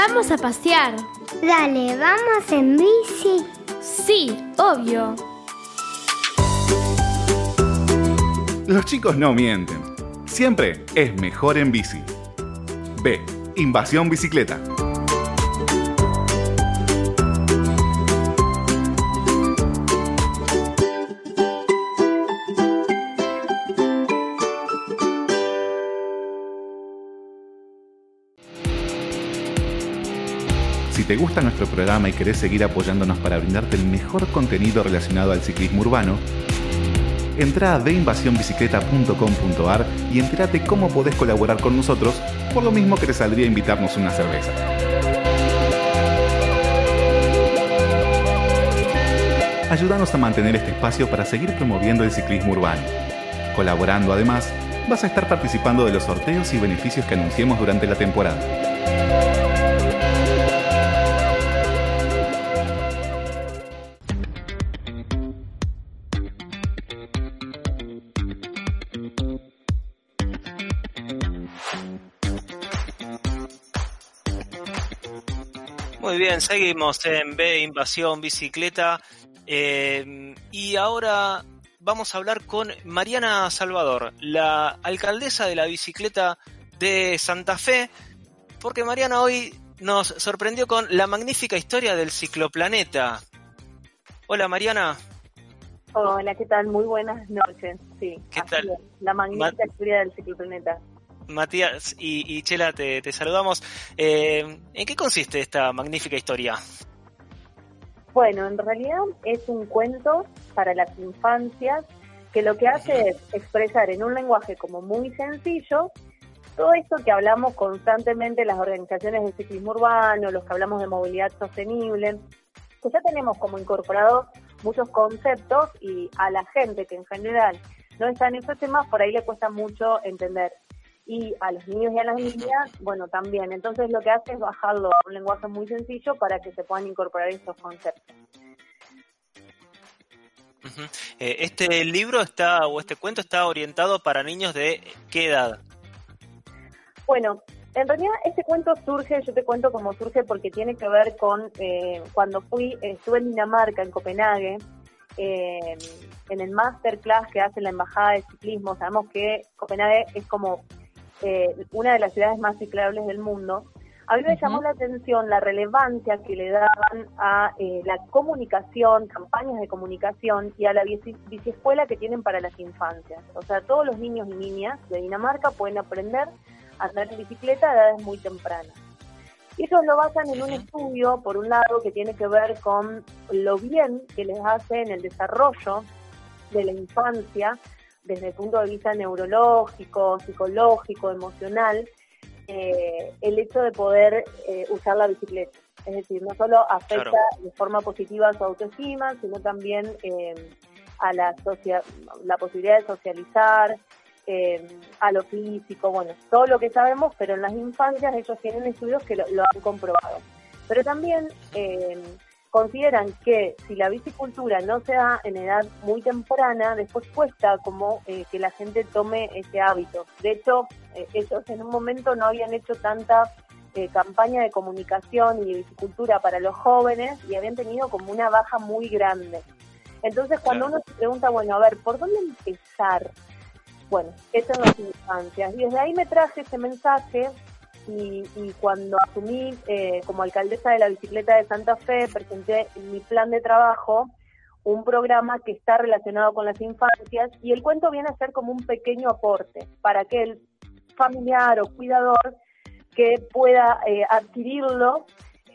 Vamos a pasear. Dale, vamos en bici. Sí, obvio. Los chicos no mienten. Siempre es mejor en bici. B. Invasión bicicleta. Si te gusta nuestro programa y querés seguir apoyándonos para brindarte el mejor contenido relacionado al ciclismo urbano, entra a deinvasionbicicleta.com.ar y entérate cómo podés colaborar con nosotros, por lo mismo que te saldría invitarnos una cerveza. Ayúdanos a mantener este espacio para seguir promoviendo el ciclismo urbano. Colaborando además, vas a estar participando de los sorteos y beneficios que anunciemos durante la temporada. Muy bien, seguimos en B Invasión Bicicleta eh, y ahora vamos a hablar con Mariana Salvador, la alcaldesa de la bicicleta de Santa Fe, porque Mariana hoy nos sorprendió con la magnífica historia del cicloplaneta. Hola Mariana. Hola, ¿qué tal? Muy buenas noches. Sí, ¿Qué tal? es, La magnífica historia del cicloplaneta. Matías y, y Chela, te, te saludamos. Eh, ¿En qué consiste esta magnífica historia? Bueno, en realidad es un cuento para las infancias que lo que hace es expresar en un lenguaje como muy sencillo todo esto que hablamos constantemente las organizaciones de ciclismo urbano, los que hablamos de movilidad sostenible, que ya tenemos como incorporados muchos conceptos y a la gente que en general no está en esos temas, por ahí le cuesta mucho entender. Y a los niños y a las niñas, bueno, también. Entonces lo que hace es bajarlo a un lenguaje muy sencillo para que se puedan incorporar estos conceptos. Eh, este libro está, o este cuento está orientado para niños de qué edad? Bueno, en realidad este cuento surge, yo te cuento cómo surge porque tiene que ver con eh, cuando fui, estuve en Dinamarca, en Copenhague, eh, en el masterclass que hace la Embajada de Ciclismo. Sabemos que Copenhague es como eh, una de las ciudades más ciclables del mundo. A mí me llamó la atención la relevancia que le daban a eh, la comunicación, campañas de comunicación y a la bici, biciescuela que tienen para las infancias. O sea, todos los niños y niñas de Dinamarca pueden aprender a andar en bicicleta a edades muy tempranas. Y ellos lo basan en un estudio, por un lado, que tiene que ver con lo bien que les hace en el desarrollo de la infancia, desde el punto de vista neurológico, psicológico, emocional, eh, el hecho de poder eh, usar la bicicleta. Es decir, no solo afecta Claro. de forma positiva a su autoestima, sino también eh, a la, socia- la posibilidad de socializar, eh, a lo físico, bueno, todo lo que sabemos, pero en las infancias ellos tienen estudios que lo, lo han comprobado. Pero también eh, consideran que si la bicicultura no se da en edad muy temprana, después cuesta como eh, que la gente tome ese hábito. De hecho, eh, ellos en un momento no habían hecho tanta eh, campaña de comunicación y de bicicultura para los jóvenes y habían tenido como una baja muy grande. Entonces, cuando uno se pregunta, bueno, a ver, ¿por dónde empezar? Bueno, eso en las infancias. Y desde ahí me traje ese mensaje y, y cuando asumí eh, como alcaldesa de la bicicleta de Santa Fe, presenté en mi plan de trabajo un programa que está relacionado con las infancias y el cuento viene a ser como un pequeño aporte para que el familiar o cuidador que pueda eh, adquirirlo,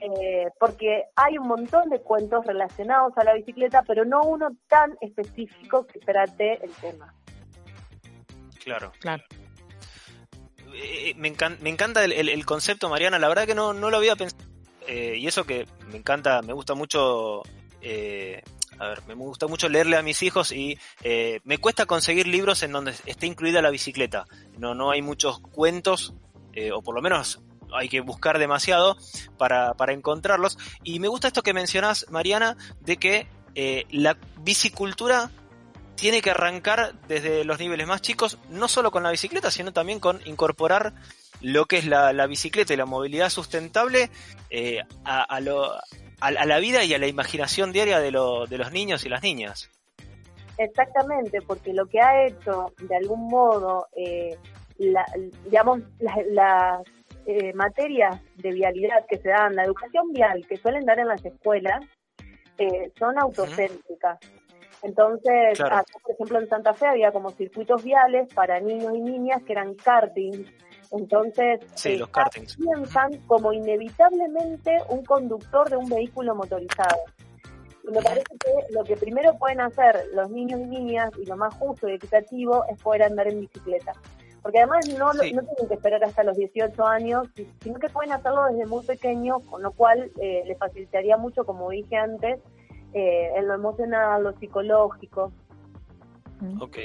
eh, porque hay un montón de cuentos relacionados a la bicicleta, pero no uno tan específico que trate el tema. Claro. Claro. Eh, me, encan- me encanta el, concepto, Mariana. La verdad que no, no lo había pensado. Eh, y eso que me encanta, me gusta mucho. eh, me gusta mucho leerle a mis hijos y eh, me cuesta conseguir libros en donde esté incluida la bicicleta. No, no hay muchos cuentos, eh, o por lo menos hay que buscar demasiado para, para encontrarlos. Y me gusta esto que mencionás, Mariana, de que eh, la bicicultura tiene que arrancar desde los niveles más chicos, no solo con la bicicleta, sino también con incorporar lo que es la, bicicleta y la movilidad sustentable eh, a, la vida y a la imaginación diaria de, de los niños y las niñas. Exactamente, porque lo que ha hecho de algún modo, eh, digamos, las eh, materias de vialidad que se dan, la educación vial que suelen dar en las escuelas, eh, son autocéntricas. Entonces, por ejemplo, en Santa Fe había como circuitos viales para niños y niñas que eran kartings. Entonces, sí, los kartings. piensan como inevitablemente un conductor de un vehículo motorizado. Y me parece que lo que primero pueden hacer los niños y niñas, y lo más justo y equitativo, es poder andar en bicicleta. Porque además no, no tienen que esperar hasta los 18 años, sino que pueden hacerlo desde muy pequeños, con lo cual eh, les facilitaría mucho, como dije antes, eh, en lo emocional, lo psicológico. Ok,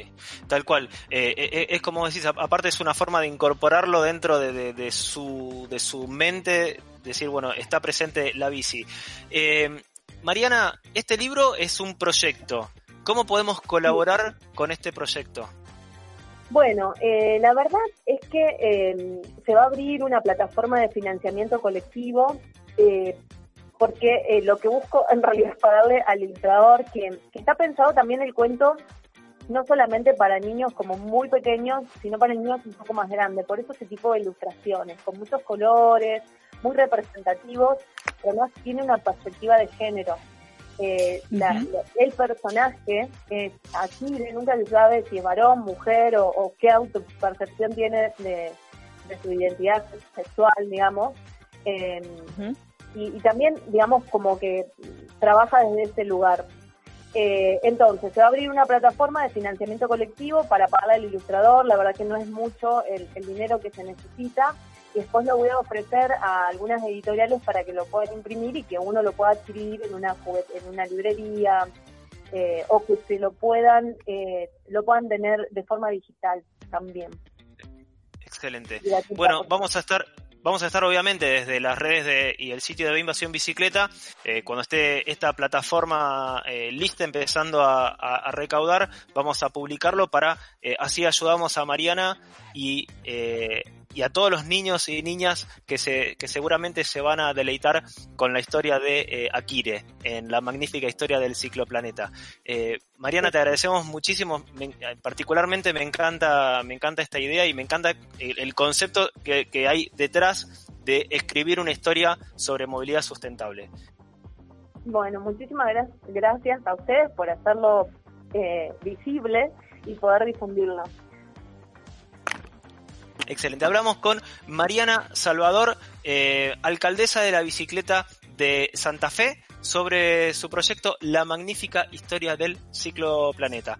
tal cual. Eh, es como decís, aparte es una forma de incorporarlo dentro de, de, su, de su mente, decir, bueno, está presente la bici. Mariana, este libro es un proyecto. ¿Cómo podemos colaborar con este proyecto? Bueno, eh, la verdad es que se va a abrir una plataforma de financiamiento colectivo eh, porque eh, lo que busco en realidad es pagarle al ilustrador que, está pensado también el cuento no solamente para niños como muy pequeños, sino para niños un poco más grandes. Por eso ese tipo de ilustraciones, con muchos colores, muy representativos, pero además tiene una perspectiva de género. Eh, el personaje es aquí nunca se sabe si es varón, mujer o, qué autopercepción tiene de, su identidad sexual, digamos. Em, y, también, digamos, como que trabaja desde ese lugar. Eh, entonces, se va a abrir una plataforma de financiamiento colectivo para pagar al ilustrador. La verdad que no es mucho el dinero que se necesita y después lo voy a ofrecer a algunas editoriales para que lo puedan imprimir y que uno lo pueda adquirir en una en una librería eh, o que se lo puedan eh, lo puedan tener de forma digital también. Excelente. Bueno, vamos a estar Vamos a estar obviamente desde las redes de, y el sitio de Invasión Bicicleta, eh, cuando esté esta plataforma lista empezando a, recaudar, vamos a publicarlo para así ayudamos a Mariana y y a todos los niños y niñas que, se, que seguramente se van a deleitar con la historia de eh, Akire, en la magnífica historia del cicloplaneta. Eh, Mariana, te agradecemos muchísimo, particularmente me encanta, me encanta esta idea y me encanta el, concepto que, hay detrás de escribir una historia sobre movilidad sustentable. Bueno, muchísimas gracias a ustedes por hacerlo eh, visible y poder difundirlo. Excelente. Hablamos con Mariana Salvador, eh, alcaldesa de la bicicleta de Santa Fe, sobre su proyecto La magnífica historia del ciclo planeta.